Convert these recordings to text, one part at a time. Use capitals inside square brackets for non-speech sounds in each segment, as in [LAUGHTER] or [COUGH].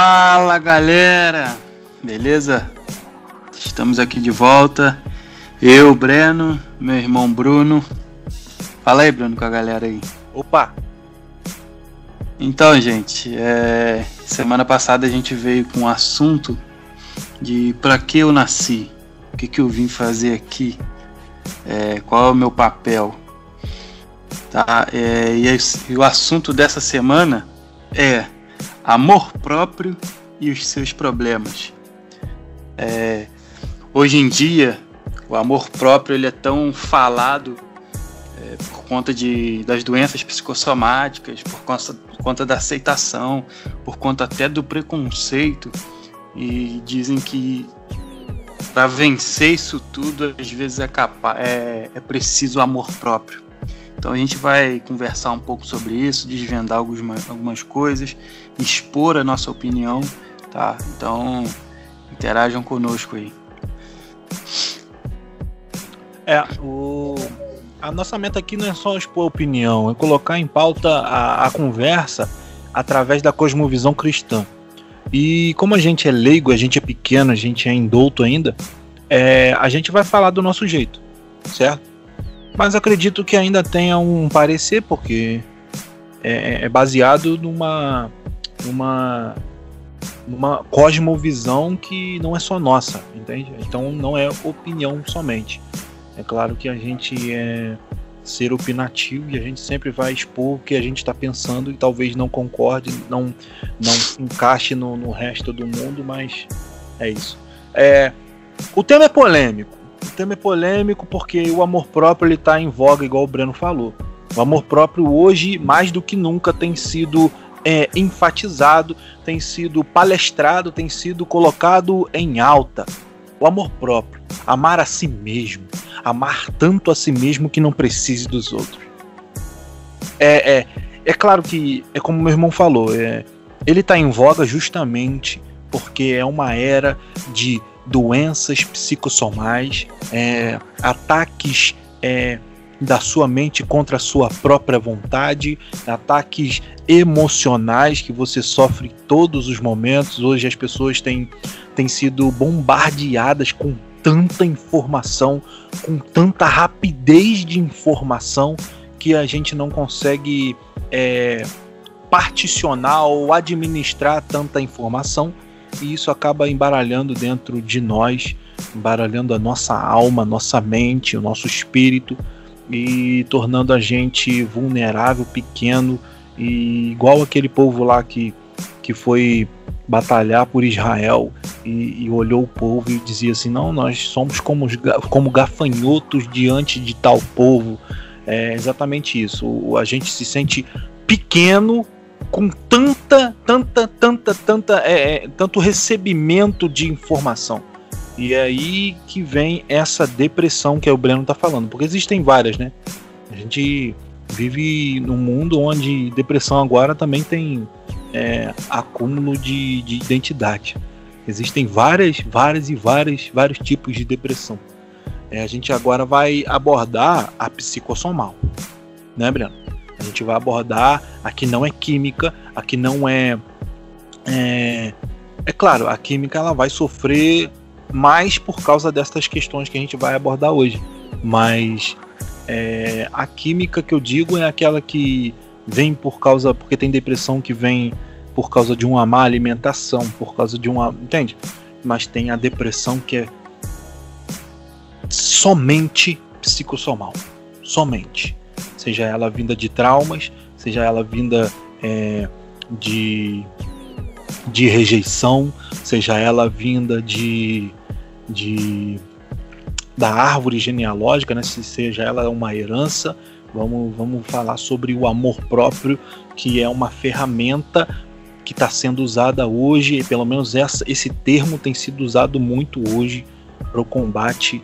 Fala galera, beleza? Estamos aqui de volta. Eu, Breno, meu irmão Bruno. Fala aí, Bruno, com a galera aí. Opa! Então, gente, é... semana passada a gente veio com um assunto de para que eu nasci, o que, que eu vim fazer aqui, é... qual é o meu papel. Tá? É... E, e o assunto dessa semana é amor próprio e os seus problemas. É, hoje em dia, o amor próprio ele é tão falado é, por conta de, das doenças psicossomáticas, por conta, por conta da aceitação, por conta até do preconceito. E dizem que para vencer isso tudo, às vezes é, capaz, é, é preciso amor próprio. Então a gente vai conversar um pouco sobre isso, desvendar algumas, algumas coisas, expor a nossa opinião, tá? Então interajam conosco aí. É, o... a nossa meta aqui não é só expor opinião, é colocar em pauta a, a conversa através da cosmovisão cristã. E como a gente é leigo, a gente é pequeno, a gente é indulto ainda, é, a gente vai falar do nosso jeito, certo? Mas acredito que ainda tenha um parecer, porque é, é baseado numa, numa, numa cosmovisão que não é só nossa, entende? Então não é opinião somente. É claro que a gente é ser opinativo e a gente sempre vai expor o que a gente está pensando e talvez não concorde, não, não encaixe no, no resto do mundo, mas é isso. É, o tema é polêmico. O tema é polêmico porque o amor próprio está em voga, igual o Breno falou. O amor próprio hoje, mais do que nunca, tem sido é, enfatizado, tem sido palestrado, tem sido colocado em alta. O amor próprio, amar a si mesmo, amar tanto a si mesmo que não precise dos outros. É, é, é claro que, é como meu irmão falou, é, ele está em voga justamente porque é uma era de doenças psicossomais, é, ataques é, da sua mente contra a sua própria vontade, ataques emocionais que você sofre todos os momentos. Hoje as pessoas têm, têm sido bombardeadas com tanta informação, com tanta rapidez de informação que a gente não consegue é, particionar ou administrar tanta informação e isso acaba embaralhando dentro de nós, embaralhando a nossa alma, nossa mente, o nosso espírito e tornando a gente vulnerável, pequeno e igual aquele povo lá que, que foi batalhar por Israel e, e olhou o povo e dizia assim: não, nós somos como, como gafanhotos diante de tal povo. É exatamente isso. A gente se sente pequeno com tanta, tanta, tanta, tanta, é, é, tanto recebimento de informação. E aí que vem essa depressão que o Breno está falando, porque existem várias, né? A gente vive num mundo onde depressão agora também tem é, acúmulo de, de identidade. Existem várias, várias e várias, vários tipos de depressão. É, a gente agora vai abordar a psicossomal, né, Breno? A gente vai abordar aqui não é química, aqui não é, é é claro, a química ela vai sofrer mais por causa dessas questões que a gente vai abordar hoje, mas é, a química que eu digo é aquela que vem por causa porque tem depressão que vem por causa de uma má alimentação, por causa de uma, entende? Mas tem a depressão que é somente psicossomal, somente seja ela vinda de traumas, seja ela vinda é, de, de rejeição, seja ela vinda de, de da árvore genealógica, né? se seja ela uma herança. Vamos, vamos falar sobre o amor próprio, que é uma ferramenta que está sendo usada hoje, pelo menos essa, esse termo tem sido usado muito hoje para o combate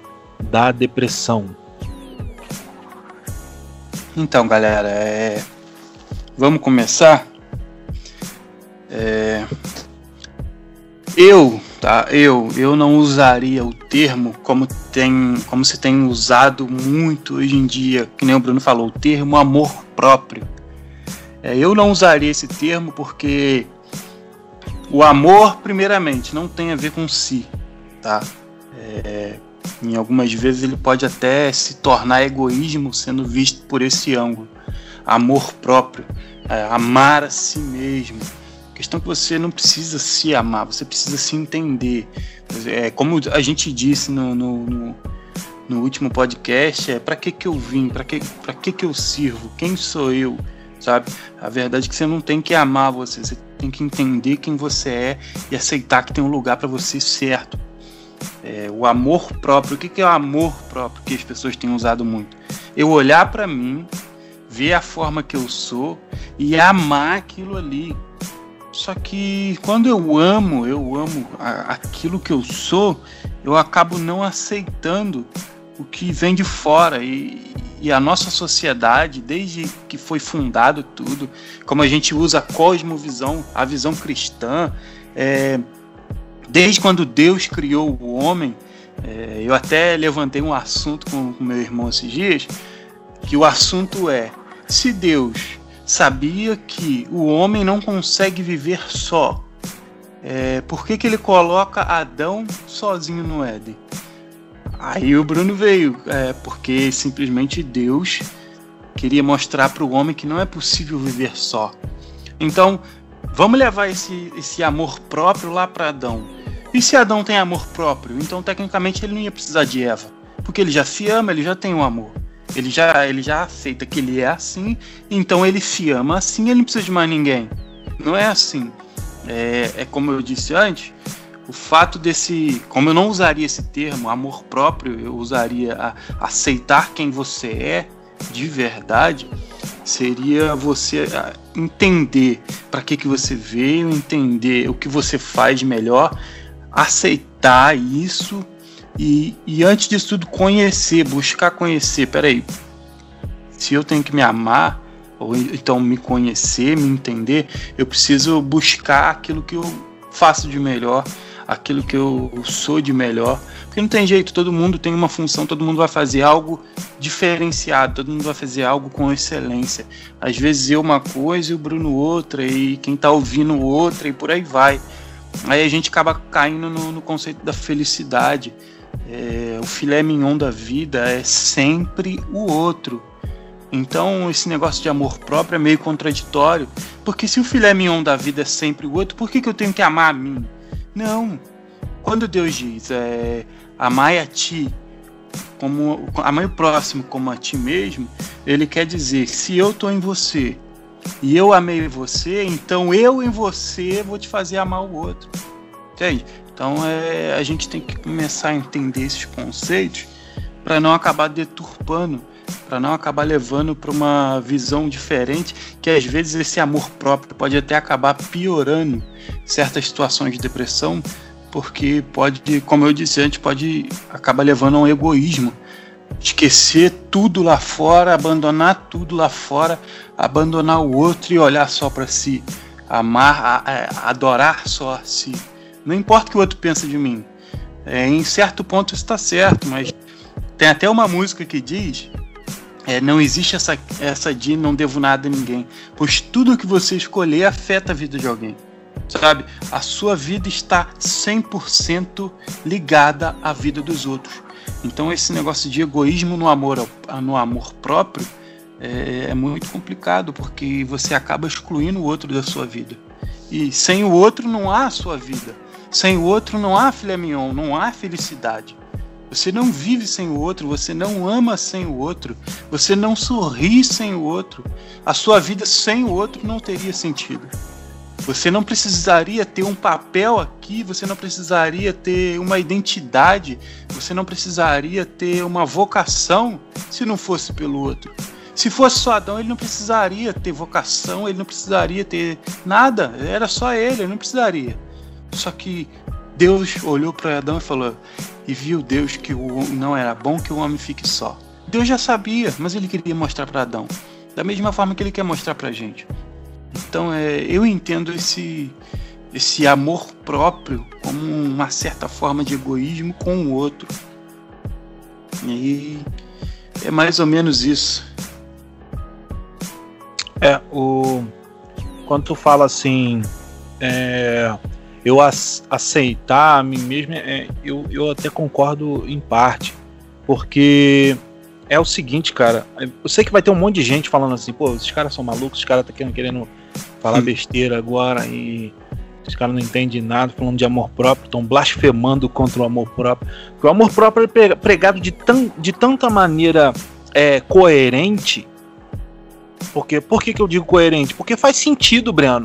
da depressão. Então, galera, é... vamos começar. É... Eu, tá? Eu, eu não usaria o termo como tem, como se tem usado muito hoje em dia, que nem o Bruno falou, o termo amor próprio. É, eu não usaria esse termo porque o amor, primeiramente, não tem a ver com si, tá? É, em algumas vezes ele pode até se tornar egoísmo sendo visto por esse ângulo. Amor próprio, é, amar a si mesmo. Questão é que você não precisa se amar, você precisa se entender. É, como a gente disse no, no, no, no último podcast, é para que, que eu vim, para que, que, que eu sirvo, quem sou eu, sabe? A verdade é que você não tem que amar você, você tem que entender quem você é e aceitar que tem um lugar para você certo. É, o amor próprio, o que, que é o amor próprio que as pessoas têm usado muito? Eu olhar para mim, ver a forma que eu sou e amar aquilo ali. Só que quando eu amo, eu amo aquilo que eu sou, eu acabo não aceitando o que vem de fora. E, e a nossa sociedade, desde que foi fundado tudo, como a gente usa a cosmovisão, a visão cristã, é, desde quando Deus criou o homem, é, eu até levantei um assunto com, com meu irmão esses dias, que o assunto é se Deus sabia que o homem não consegue viver só, é, por que, que ele coloca Adão sozinho no Éden? Aí o Bruno veio, é, porque simplesmente Deus queria mostrar para o homem que não é possível viver só. Então, vamos levar esse, esse amor próprio lá para Adão. E se Adão tem amor próprio, então tecnicamente ele não ia precisar de Eva, porque ele já se ama, ele já tem um amor. Ele já, ele já aceita que ele é assim, então ele se ama assim, ele não precisa de mais ninguém. Não é assim. É, é como eu disse antes, o fato desse, como eu não usaria esse termo, amor próprio, eu usaria a, aceitar quem você é de verdade, seria você entender para que, que você veio, entender o que você faz melhor, aceitar isso e, e antes disso tudo conhecer, buscar conhecer. Peraí, se eu tenho que me amar, ou então me conhecer, me entender, eu preciso buscar aquilo que eu faço de melhor, aquilo que eu sou de melhor. Porque não tem jeito, todo mundo tem uma função, todo mundo vai fazer algo diferenciado, todo mundo vai fazer algo com excelência. Às vezes eu uma coisa e o Bruno outra, e quem está ouvindo outra, e por aí vai. Aí a gente acaba caindo no, no conceito da felicidade. É, o filé mignon da vida é sempre o outro. Então esse negócio de amor próprio é meio contraditório, porque se o filé mignon da vida é sempre o outro, por que, que eu tenho que amar a mim? Não. Quando Deus diz é, amai a ti, como amai o próximo como a ti mesmo, ele quer dizer, se eu estou em você e eu amei você, então eu em você vou te fazer amar o outro. Entende? Então é, a gente tem que começar a entender esses conceitos para não acabar deturpando para não acabar levando para uma visão diferente, que às vezes esse amor próprio pode até acabar piorando certas situações de depressão, porque pode, como eu disse antes, pode acabar levando a um egoísmo. Esquecer tudo lá fora, abandonar tudo lá fora, abandonar o outro e olhar só para si, amar, a, a, adorar só a si. Não importa o que o outro pensa de mim. É, em certo ponto está certo, mas tem até uma música que diz é, não existe essa, essa de não devo nada a ninguém, pois tudo que você escolher afeta a vida de alguém. Sabe? A sua vida está 100% ligada à vida dos outros. Então esse negócio de egoísmo no amor, no amor próprio é, é muito complicado, porque você acaba excluindo o outro da sua vida. E sem o outro não há a sua vida. Sem o outro não há filé mignon, não há felicidade. Você não vive sem o outro, você não ama sem o outro, você não sorri sem o outro. A sua vida sem o outro não teria sentido. Você não precisaria ter um papel aqui, você não precisaria ter uma identidade, você não precisaria ter uma vocação se não fosse pelo outro. Se fosse só Adão, ele não precisaria ter vocação, ele não precisaria ter nada, era só ele, ele não precisaria. Só que Deus olhou para Adão e falou: e viu Deus que o, não era bom que o homem fique só. Deus já sabia, mas ele queria mostrar para Adão, da mesma forma que ele quer mostrar para a gente. Então é, eu entendo esse, esse amor próprio como uma certa forma de egoísmo com o outro. E é mais ou menos isso. É, o. Quando tu fala assim. É, eu aceitar a mim mesmo, é, eu, eu até concordo em parte. Porque é o seguinte, cara. Eu sei que vai ter um monte de gente falando assim, pô, esses caras são malucos, os caras tá querendo, querendo falar besteira agora e os caras não entendem nada, falando de amor próprio, estão blasfemando contra o amor próprio. Porque o amor próprio é pregado de, tan, de tanta maneira é, coerente. Porque, por que, que eu digo coerente? Porque faz sentido, Breno.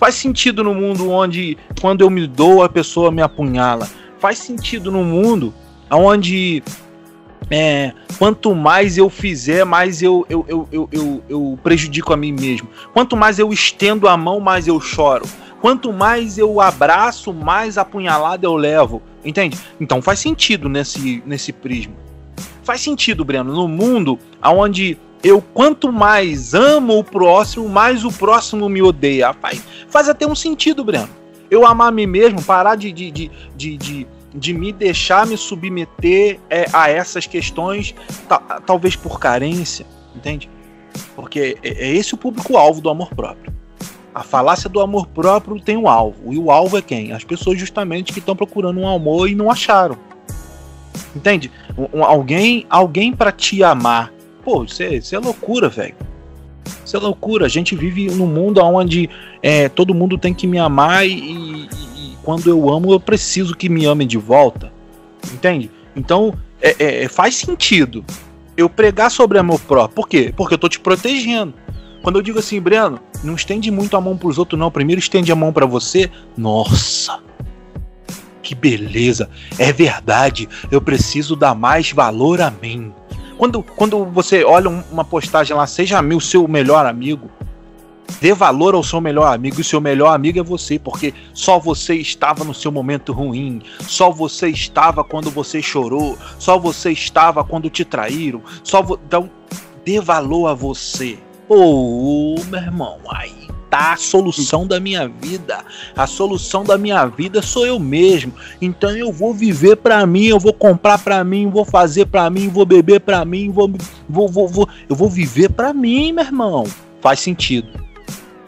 Faz sentido no mundo onde, quando eu me dou, a pessoa me apunhala. Faz sentido no mundo onde é, quanto mais eu fizer, mais eu, eu, eu, eu, eu, eu prejudico a mim mesmo. Quanto mais eu estendo a mão, mais eu choro. Quanto mais eu abraço, mais apunhalada eu levo. Entende? Então faz sentido nesse, nesse prisma. Faz sentido, Breno, no mundo onde eu quanto mais amo o próximo, mais o próximo me odeia. Faz, faz até um sentido, Breno. Eu amar a mim mesmo, parar de, de, de, de, de de me deixar me submeter é, a essas questões, talvez por carência, entende? Porque é, é esse o público-alvo do amor próprio. A falácia do amor próprio tem um alvo. E o alvo é quem? As pessoas justamente que estão procurando um amor e não acharam. Entende? Um, alguém alguém para te amar. Pô, isso é, isso é loucura, velho. Isso é loucura. A gente vive num mundo onde é, todo mundo tem que me amar e, quando eu amo, eu preciso que me amem de volta. Entende? Então, é, é, é, faz sentido eu pregar sobre amor próprio. Por quê? Porque eu tô te protegendo. Quando eu digo assim, Breno, não estende muito a mão pros outros, não. Primeiro estende a mão para você. Nossa! Que beleza! É verdade, eu preciso dar mais valor a mim. Quando, quando você olha uma postagem lá, seja meu seu melhor amigo, Dê valor ao seu melhor amigo, e o seu melhor amigo é você, porque só você estava no seu momento ruim, só você estava quando você chorou, só você estava quando te traíram, só vo... então dê valor a você. Ô, oh, meu irmão, aí tá a solução da minha vida. A solução da minha vida sou eu mesmo. Então eu vou viver para mim, eu vou comprar para mim, vou fazer para mim, vou beber para mim, vou, vou, vou, vou, eu vou viver para mim, meu irmão. Faz sentido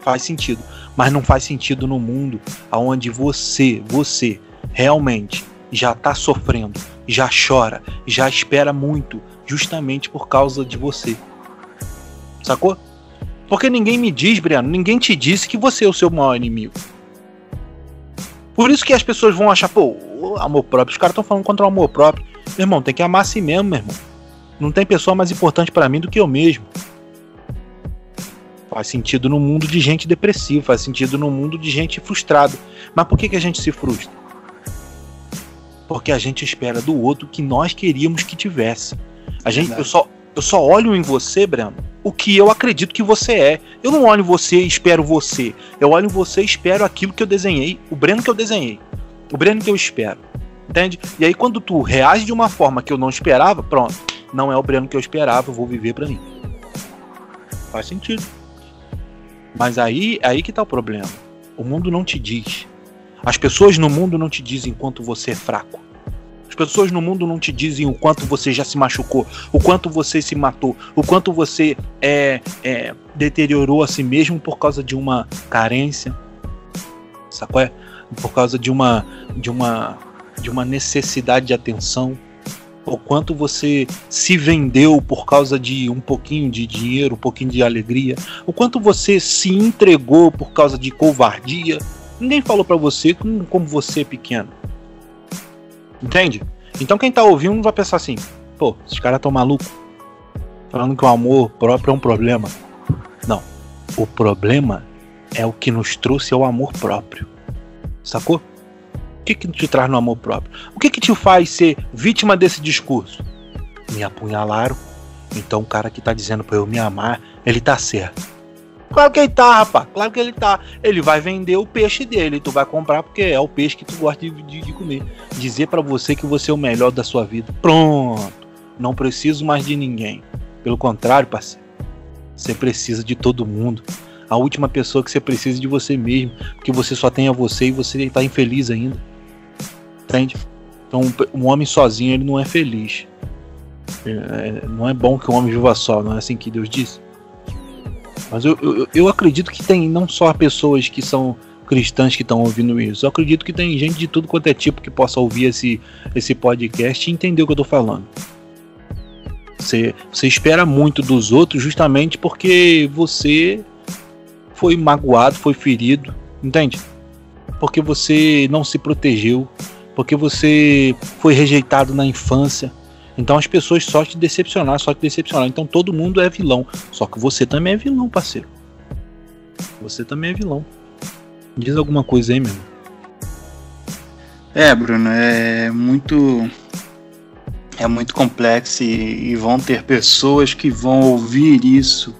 faz sentido. Mas não faz sentido no mundo onde você, você, realmente já está sofrendo, já chora, já espera muito, justamente por causa de você. Sacou? Porque ninguém me diz, Briano, ninguém te disse que você é o seu maior inimigo. Por isso que as pessoas vão achar, pô, amor próprio, os caras estão falando contra o amor próprio. Meu irmão, tem que amar a si mesmo, meu irmão. Não tem pessoa mais importante para mim do que eu mesmo. Faz sentido no mundo de gente depressiva, faz sentido no mundo de gente frustrada. Mas por que, que a gente se frustra? Porque a gente espera do outro que nós queríamos que tivesse. A gente, eu, só, eu só olho em você, Breno, o que eu acredito que você é. Eu não olho em você e espero você. Eu olho em você e espero aquilo que eu desenhei, o Breno que eu desenhei. O Breno que eu espero. Entende? E aí quando tu reage de uma forma que eu não esperava, pronto. Não é o Breno que eu esperava, eu vou viver para mim. Faz sentido. Mas aí, aí que tá o problema. O mundo não te diz. As pessoas no mundo não te dizem quanto você é fraco. As pessoas no mundo não te dizem o quanto você já se machucou, o quanto você se matou, o quanto você é, é deteriorou a si mesmo por causa de uma carência, sacou? É? Por causa de uma, de uma, de uma necessidade de atenção, o quanto você se vendeu por causa de um pouquinho de dinheiro, um pouquinho de alegria, o quanto você se entregou por causa de covardia. Ninguém falou para você como, como você é pequeno. Entende? Então quem tá ouvindo vai pensar assim: pô, esses caras tão malucos. Falando que o amor próprio é um problema. Não. O problema é o que nos trouxe ao amor próprio. Sacou? O que, que te traz no amor próprio? O que, que te faz ser vítima desse discurso? Me apunhalaram. Então o cara que tá dizendo pra eu me amar, ele tá certo. Claro que ele tá, rapaz. Claro que ele tá. Ele vai vender o peixe dele. Tu vai comprar porque é o peixe que tu gosta de, de, de comer. Dizer para você que você é o melhor da sua vida. Pronto. Não preciso mais de ninguém. Pelo contrário, parceiro. Você precisa de todo mundo. A última pessoa que você precisa é de você mesmo. Porque você só tem a você e você tá infeliz ainda. Entende? Então, um homem sozinho ele não é feliz. É, não é bom que o homem viva só, não é assim que Deus disse. Mas eu, eu, eu acredito que tem não só pessoas que são cristãs que estão ouvindo isso. Eu acredito que tem gente de tudo quanto é tipo que possa ouvir esse, esse podcast e entender o que eu tô falando. Você, você espera muito dos outros justamente porque você foi magoado, foi ferido, entende? Porque você não se protegeu, porque você foi rejeitado na infância. Então as pessoas só te decepcionar, só te decepcionar. Então todo mundo é vilão. Só que você também é vilão, parceiro. Você também é vilão. Diz alguma coisa aí, meu. É, Bruno, é muito é muito complexo e, e, vão ter pessoas que vão ouvir isso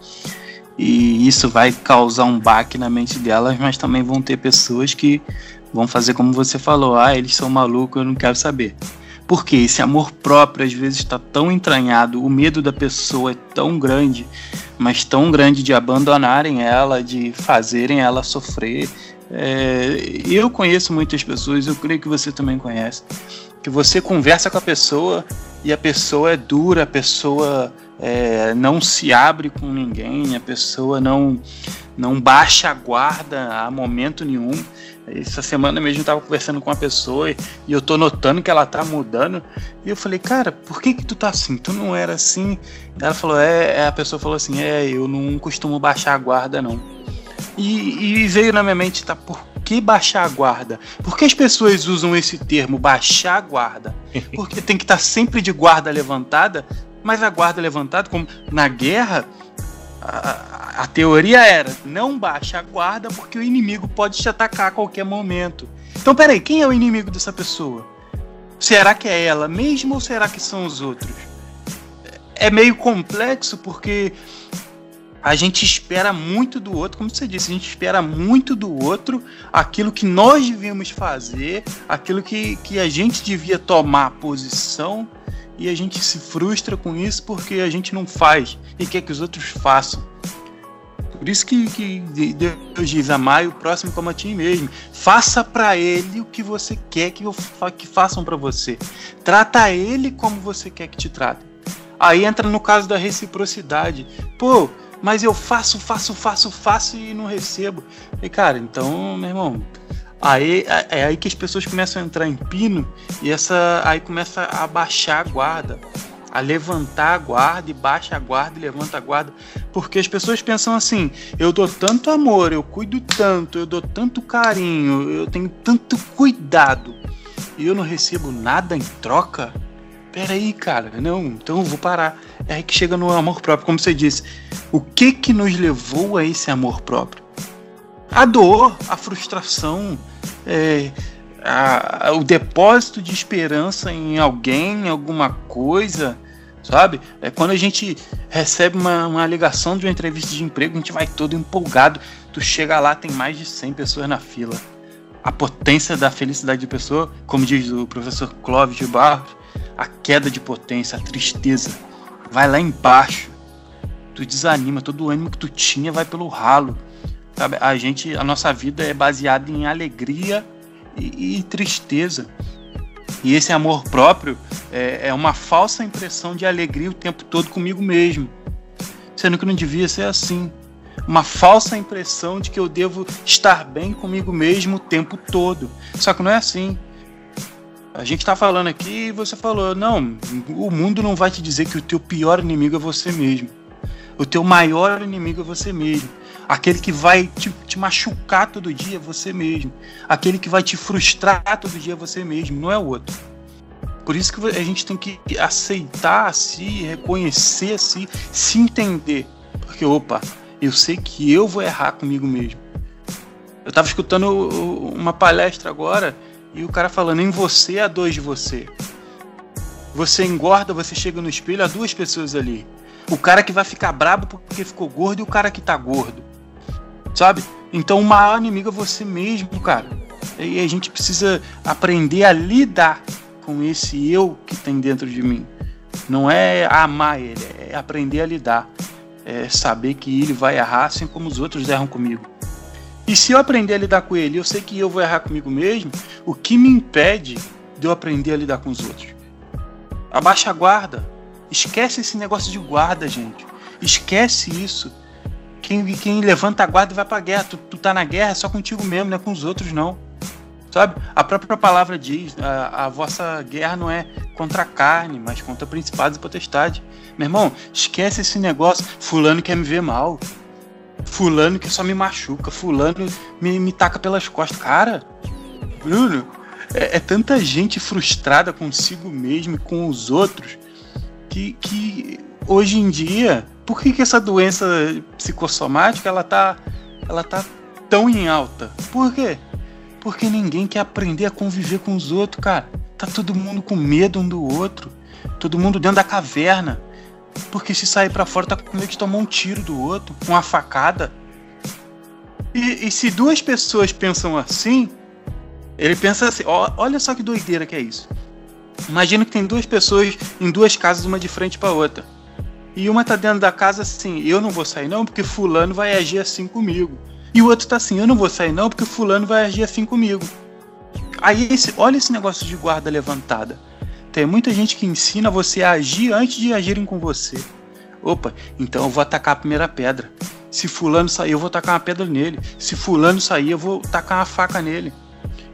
e isso vai causar um baque na mente delas, mas também vão ter pessoas que vão fazer como você falou, ah, eles são malucos, eu não quero saber. Porque esse amor próprio às vezes está tão entranhado, o medo da pessoa é tão grande, mas tão grande de abandonarem ela, de fazerem ela sofrer. É, eu conheço muitas pessoas, eu creio que você também conhece, que você conversa com a pessoa e a pessoa é dura, a pessoa é, não se abre com ninguém, a pessoa não, não baixa a guarda a momento nenhum. Essa semana mesmo eu tava conversando com uma pessoa e, eu tô notando que ela tá mudando. E eu falei, cara, por que que tu tá assim? Tu não era assim? Ela falou, é, é a pessoa falou assim, é, eu não costumo baixar a guarda, não. E, e veio na minha mente, tá, por que baixar a guarda? Por que as pessoas usam esse termo, baixar a guarda? [LAUGHS] Porque tem que estar tá sempre de guarda levantada, mas a guarda levantada, como na guerra, a, a, teoria era não baixa a guarda porque o inimigo pode te atacar a qualquer momento. Então, peraí, quem é o inimigo dessa pessoa? Será que é ela mesma ou será que são os outros? É meio complexo porque a gente espera muito do outro, como você disse, a gente espera muito do outro aquilo que nós devíamos fazer, aquilo que, que a gente devia tomar posição e a gente se frustra com isso porque a gente não faz e quer que os outros façam. Por isso que, que Deus diz: amai o próximo como a ti mesmo. Faça para ele o que você quer que, eu, que façam para você. Trata ele como você quer que te tratem. Aí entra no caso da reciprocidade. Pô, mas eu faço, faço, faço, faço e não recebo. E cara, então, meu irmão, Aí é, é aí que as pessoas começam a entrar em pino e essa aí começa a baixar a guarda, a levantar a guarda e baixa a guarda e levanta a guarda, porque as pessoas pensam assim: eu dou tanto amor, eu cuido tanto, eu dou tanto carinho, eu tenho tanto cuidado e eu não recebo nada em troca. Peraí, cara, não, então eu vou parar. É aí que chega no amor próprio, como você disse. O que que nos levou a esse amor próprio? A dor, a frustração, é, a, o depósito de esperança em alguém, em alguma coisa, sabe? É quando a gente recebe uma, uma ligação de uma entrevista de emprego, a gente vai todo empolgado. Tu chega lá, tem mais de 100 pessoas na fila. A potência da felicidade de pessoa, como diz o professor Clóvis de Barros, a queda de potência, a tristeza, vai lá embaixo. Tu desanima, todo o ânimo que tu tinha vai pelo ralo. Sabe? A gente, a nossa vida é baseada em alegria e, e tristeza. E esse amor próprio é, é, uma falsa impressão de alegria o tempo todo comigo mesmo, sendo que não devia ser assim. Uma falsa impressão de que eu devo estar bem comigo mesmo o tempo todo. Só que não é assim. A gente está falando aqui e você falou: não, o mundo não vai te dizer que o teu pior inimigo é você mesmo. O teu maior inimigo é você mesmo. Aquele que vai te, te, machucar todo dia é você mesmo. Aquele que vai te frustrar todo dia é você mesmo, não é o outro. Por isso que a gente tem que aceitar si, reconhecer si, se entender. Porque, opa, eu sei que eu vou errar comigo mesmo. Eu estava escutando uma palestra agora e o cara falando: em você há dois de você. Você engorda, você chega no espelho, há duas pessoas ali. O cara que vai ficar brabo porque ficou gordo e o cara que tá gordo. Sabe? Então o maior inimigo é você mesmo, cara. E a gente precisa aprender a lidar com esse eu que tem dentro de mim. Não é amar ele, é aprender a lidar. É saber que ele vai errar assim como os outros erram comigo. E se eu aprender a lidar com ele, eu sei que eu vou errar comigo mesmo, o que me impede de eu aprender a lidar com os outros? Abaixa a guarda. Esquece esse negócio de guarda, gente. Esquece isso. Quem, quem levanta a guarda e vai pra guerra. Tu, tu tá na guerra é só contigo mesmo, não é com os outros, não. Sabe? A própria palavra diz: a, a vossa guerra não é contra a carne, mas contra principados e potestades. Meu irmão, esquece esse negócio. Fulano quer me ver mal. Fulano que só me machuca. Fulano me, me taca pelas costas. Cara, Bruno, é, é tanta gente frustrada consigo mesmo e com os outros que, que hoje em dia, por que, que essa doença psicossomática ela tá, ela tá tão em alta? Por quê? Porque ninguém quer aprender a conviver com os outros, cara. Tá todo mundo com medo um do outro. Todo mundo dentro da caverna. Porque se sair para fora tá com medo de tomar um tiro do outro, uma facada. E, e se duas pessoas pensam assim, ele pensa assim: ó, olha só que doideira que é isso. Imagina que tem duas pessoas em duas casas, uma de frente para outra. E uma tá dentro da casa assim: eu não vou sair não, porque Fulano vai agir assim comigo. E o outro tá assim: eu não vou sair não, porque Fulano vai agir assim comigo. Aí, esse, olha esse negócio de guarda levantada. Tem muita gente que ensina você a agir antes de agirem com você. Opa, então eu vou atacar a primeira pedra. Se fulano sair, eu vou tacar uma pedra nele. Se fulano sair, eu vou tacar uma faca nele.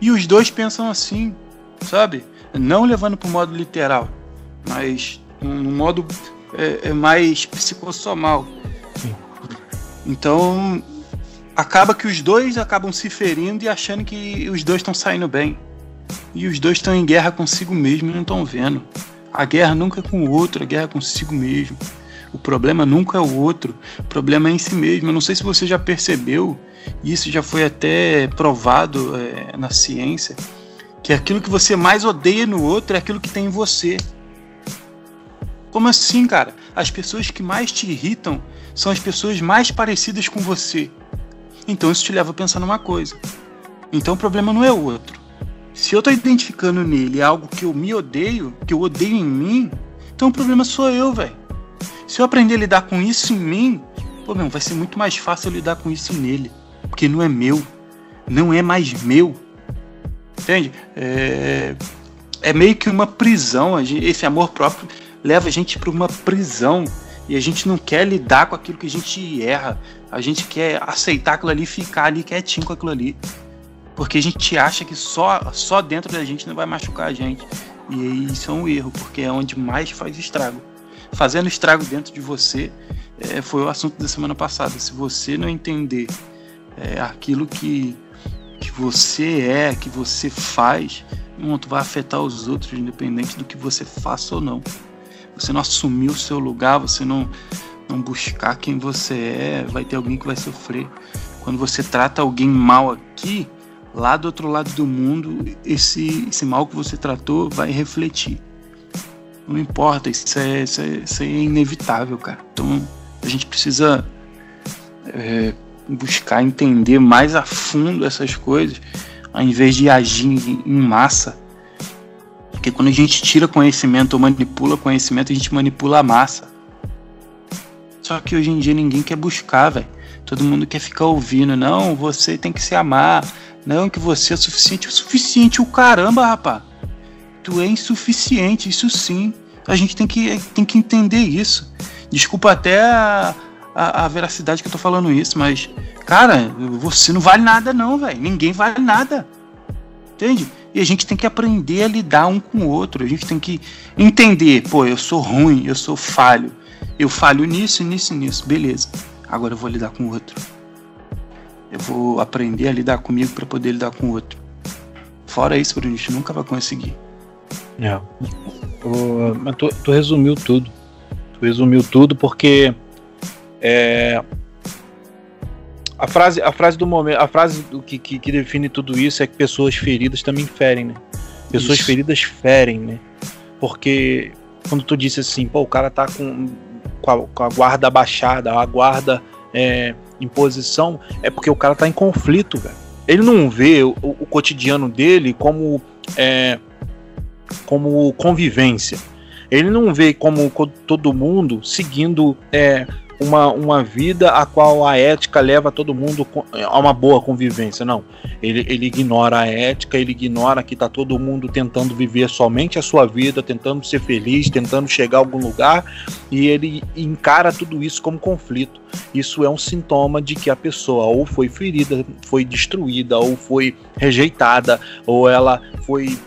E os dois pensam assim, sabe? Não levando para o modo literal, mas no modo é, é mais psicossomal. Então acaba que os dois acabam se ferindo e achando que os dois estão saindo bem. E os dois estão em guerra consigo mesmo e não estão vendo. A guerra nunca é com o outro, a guerra é consigo mesmo. O problema nunca é o outro, o problema é em si mesmo. Eu não sei se você já percebeu, e isso já foi até provado é, na ciência, que aquilo que você mais odeia no outro é aquilo que tem em você. Como assim, cara? As pessoas que mais te irritam são as pessoas mais parecidas com você. Então isso te leva a pensar numa coisa. Então o problema não é o outro. Se eu tô identificando nele algo que eu me odeio, que eu odeio em mim, então o problema sou eu, velho. Se eu aprender a lidar com isso em mim, pô, meu, vai ser muito mais fácil lidar com isso nele. Porque não é meu. Não é mais meu. Entende? É, é meio que uma prisão. Esse amor próprio leva a gente para uma prisão. E a gente não quer lidar com aquilo que a gente erra. A gente quer aceitar aquilo ali ficar ali quietinho com aquilo ali. Porque a gente acha que só, só dentro da gente não vai machucar a gente. E isso é um erro, porque é onde mais faz estrago. Fazendo estrago dentro de você é, foi o assunto da semana passada. Se você não entender é, aquilo que, que você é, que você faz, tu vai afetar os outros, independente do que você faça ou não. Você não assumir o seu lugar, você não, não buscar quem você é, vai ter alguém que vai sofrer. Quando você trata alguém mal aqui, lá do outro lado do mundo, esse, esse mal que você tratou vai refletir. Não importa, isso é, isso é, isso é inevitável, cara. Então a gente precisa é, buscar entender mais a fundo essas coisas, ao invés de agir em, em massa. Porque quando a gente tira conhecimento ou manipula conhecimento, a gente manipula a massa. Só que hoje em dia ninguém quer buscar, velho. Todo mundo quer ficar ouvindo. Não, você tem que se amar. Não, que você é suficiente. O suficiente, o caramba, rapá. Tu é insuficiente, isso sim. A gente tem que, tem que entender isso. Desculpa até a, a, a veracidade que eu tô falando isso, mas, cara, você não vale nada, não, velho. Ninguém vale nada. Entende? E a gente tem que aprender a lidar um com o outro. A gente tem que entender, pô, eu sou ruim, eu sou falho. Eu falho nisso, nisso, nisso. Beleza. Agora eu vou lidar com o outro. Eu vou aprender a lidar comigo para poder lidar com o outro. Fora isso, a gente nunca vai conseguir. É. O, mas tu, tu, resumiu tudo. Tu resumiu tudo porque é, a frase, a frase do momento, a frase do que, que, que, define tudo isso é que pessoas feridas também ferem, né? Pessoas isso. feridas ferem, né? Porque quando tu disse assim, pô, o cara tá com, com, a, com a guarda baixada, a guarda é, em posição, é porque o cara tá em conflito, velho. Ele não vê o, o cotidiano dele como, é, como convivência. Ele não vê como todo mundo seguindo é, uma, uma vida a qual a ética leva todo mundo a uma boa convivência. Não. Ele, ele ignora a ética, ele ignora que está todo mundo tentando viver somente a sua vida, tentando ser feliz, tentando chegar a algum lugar, e ele encara tudo isso como conflito. Isso é um sintoma de que a pessoa ou foi ferida, foi destruída, ou foi rejeitada, ou ela foi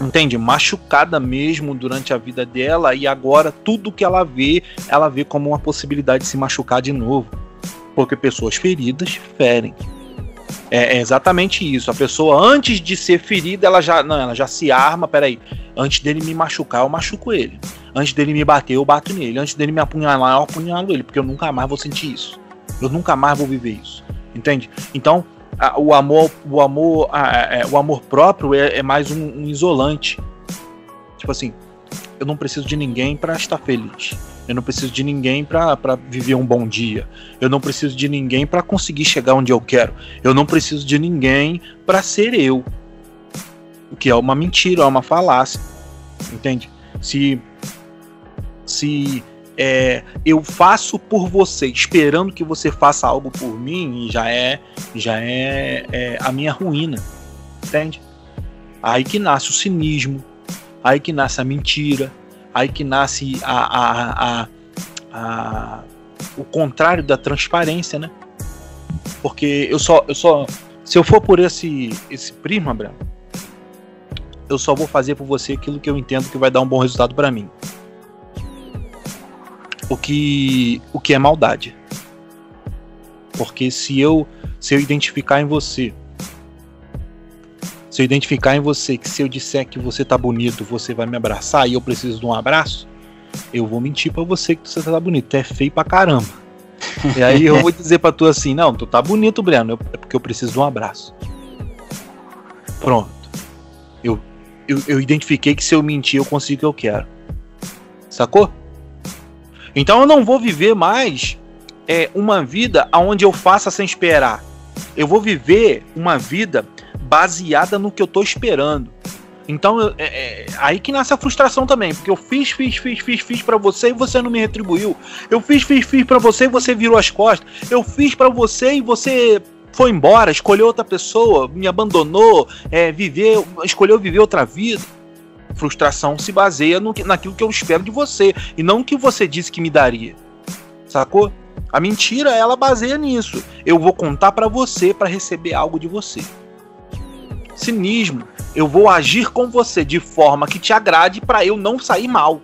entende? Machucada mesmo durante a vida dela e agora tudo que ela vê, ela vê como uma possibilidade de se machucar de novo. Porque pessoas feridas ferem. É, é exatamente isso. A pessoa, antes de ser ferida, ela já, não, ela já se arma. Peraí, antes dele me machucar, eu machuco ele. Antes dele me bater, eu bato nele. Antes dele me apunhalar, eu apunhalo ele. Porque eu nunca mais vou sentir isso. Eu nunca mais vou viver isso. Entende? Então, o amor, o amor, é, o amor próprio é, é mais um, um, isolante. Tipo assim, eu não preciso de ninguém para estar feliz. Eu não preciso de ninguém para viver um bom dia. Eu não preciso de ninguém para conseguir chegar onde eu quero. Eu não preciso de ninguém para ser eu. O que é uma mentira, é uma falácia. Entende? Se se é, eu faço por você, esperando que você faça algo por mim, já é já é, é a minha ruína, entende? Aí que nasce o cinismo, aí que nasce a mentira, aí que nasce a, a, a, a o contrário da transparência, né? Porque eu só, eu só, se eu for por esse esse prisma, Breno, eu só vou fazer por você aquilo que eu entendo que vai dar um bom resultado para mim o que, o que é maldade. Porque se eu, se eu identificar em você, se eu identificar em você que se eu disser que você tá bonito, você vai me abraçar e eu preciso de um abraço, eu vou mentir para você que você tá bonito, é feio pra caramba. e aí eu vou dizer para tu assim, não, tu tá bonito, Breno, é porque eu preciso de um abraço. Pronto. Eu, eu, eu identifiquei que se eu mentir eu consigo o que eu quero. Sacou? Então eu não vou viver mais é, uma vida onde eu faça sem esperar. Eu vou viver uma vida baseada no que eu tô esperando. Então, é, é, aí que nasce a frustração também, porque eu fiz, fiz, fiz, fiz, fiz para você e você não me retribuiu. Eu fiz, fiz, fiz para você e você virou as costas. Eu fiz para você e você foi embora, escolheu outra pessoa, me abandonou, é, viveu, escolheu viver outra vida. Frustração se baseia no, naquilo que eu espero de você e não o que você disse que me daria. Sacou? A mentira, ela baseia nisso. Eu vou contar para você para receber algo de você. Cinismo, eu vou agir com você de forma que te agrade para eu não sair mal.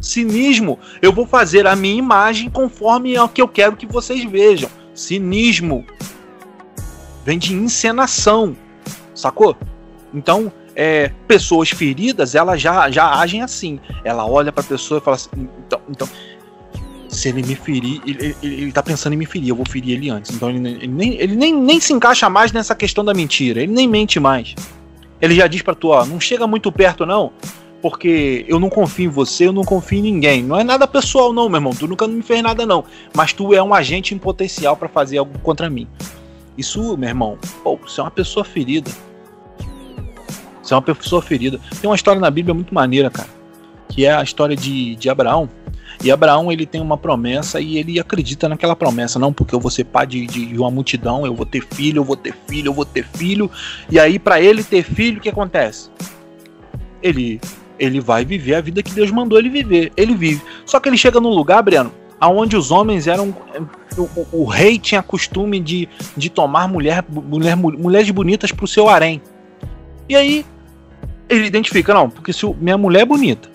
Cinismo, eu vou fazer a minha imagem conforme o que eu quero que vocês vejam. Cinismo vem de encenação, sacou? Então, é, pessoas feridas, elas já, já agem assim. Ela olha para a pessoa e fala assim: então, então se ele me ferir, ele, ele, ele tá pensando em me ferir, eu vou ferir ele antes. Então ele, ele, nem, ele nem, nem se encaixa mais nessa questão da mentira, ele nem mente mais. Ele já diz para tu: ó, não chega muito perto não, porque eu não confio em você, eu não confio em ninguém. Não é nada pessoal, não, meu irmão. Tu nunca me fez nada, não. Mas tu é um agente em potencial para fazer algo contra mim. Isso, meu irmão, pô, você é uma pessoa ferida. Você é uma pessoa ferida. Tem uma história na Bíblia muito maneira, cara, que é a história de, de Abraão. E Abraão ele tem uma promessa e ele acredita naquela promessa, não porque eu vou ser pai de, de uma multidão, eu vou ter filho, eu vou ter filho, eu vou ter filho. E aí para ele ter filho, o que acontece? Ele ele vai viver a vida que Deus mandou ele viver. Ele vive. Só que ele chega num lugar, Breno, aonde os homens eram o, o, rei tinha costume de, de tomar mulher, mulher, mulheres bonitas para o seu harém. E aí ele identifica, não, porque se o, minha mulher é bonita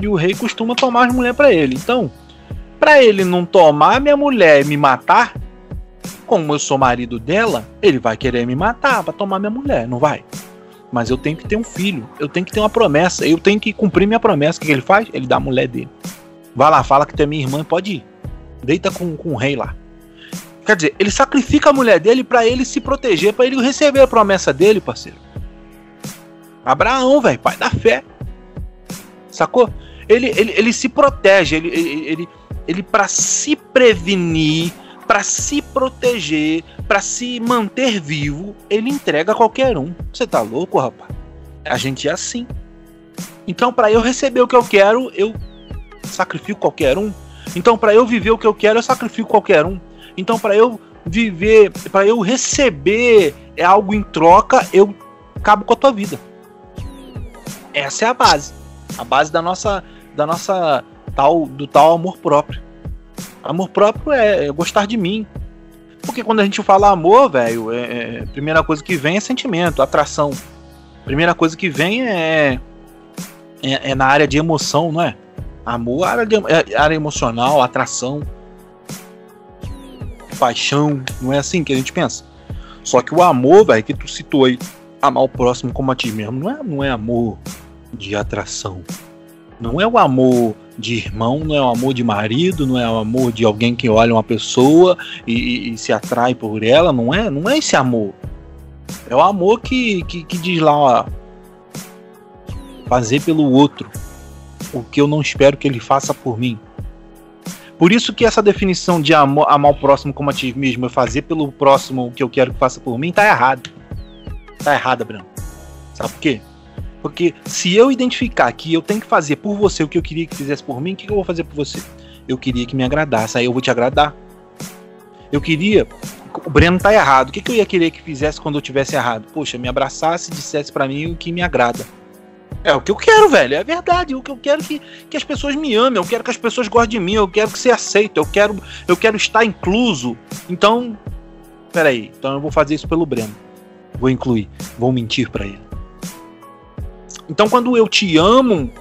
e o rei costuma tomar as mulheres para ele. Então, para ele não tomar minha mulher e me matar, como eu sou marido dela, ele vai querer me matar para tomar minha mulher, não vai? Mas eu tenho que ter um filho, eu tenho que ter uma promessa, eu tenho que cumprir minha promessa. O que ele faz? Ele dá a mulher dele. Vai lá, fala que é minha irmã, pode ir. Deita com, com o rei lá. Quer dizer, ele sacrifica a mulher dele para ele se proteger, para ele receber a promessa dele, parceiro. Abraão, velho, pai da fé. Sacou? Ele, ele, ele se protege, ele, ele, ele, ele para se prevenir, para se proteger, para se manter vivo, ele entrega a qualquer um. Você tá louco, rapaz? A gente é assim. Então, para eu receber o que eu quero, eu sacrifico qualquer um. Então, para eu viver o que eu quero, eu sacrifico qualquer um. Então, para eu viver, para eu receber é algo em troca, eu acabo com a tua vida. Essa é a base. A base da nossa da nossa tal do tal amor próprio. Amor próprio é, é gostar de mim. Porque quando a gente fala amor, velho, é, é, primeira coisa que vem é sentimento, atração. Primeira coisa que vem é, é, é na área de emoção, não é? Amor, área, de, é, área emocional, atração, paixão, não é assim que a gente pensa. Só que o amor, velho, que tu citou aí, amar o próximo como a ti mesmo, não é, não é amor de atração. Não é o amor de irmão, não é o amor de marido, não é o amor de alguém que olha uma pessoa e, e, se atrai por ela, não é, não é esse amor. É o amor que, que, que diz lá, ó, fazer pelo outro o que eu não espero que ele faça por mim. Por isso que essa definição de amor, amar o próximo como a ti mesmo, é fazer pelo próximo o que eu quero que faça por mim, tá errado. Tá errada, Branco. Sabe por quê? Porque se eu identificar que eu tenho que fazer por você o que eu queria que fizesse por mim, o que eu vou fazer por você? Eu queria que me agradasse, aí eu vou te agradar. Eu queria. O Breno tá errado. O que, eu ia querer que fizesse quando eu tivesse errado? Poxa, me abraçasse e dissesse para mim o que me agrada. É o que eu quero, velho. É verdade. O que eu quero que, que as pessoas me amem. Eu quero que as pessoas gostem de mim. Eu quero que você aceite. Eu quero, eu quero estar incluso. Então, peraí. Então eu vou fazer isso pelo Breno. Vou incluir. Vou mentir para ele. Então, quando eu te amo,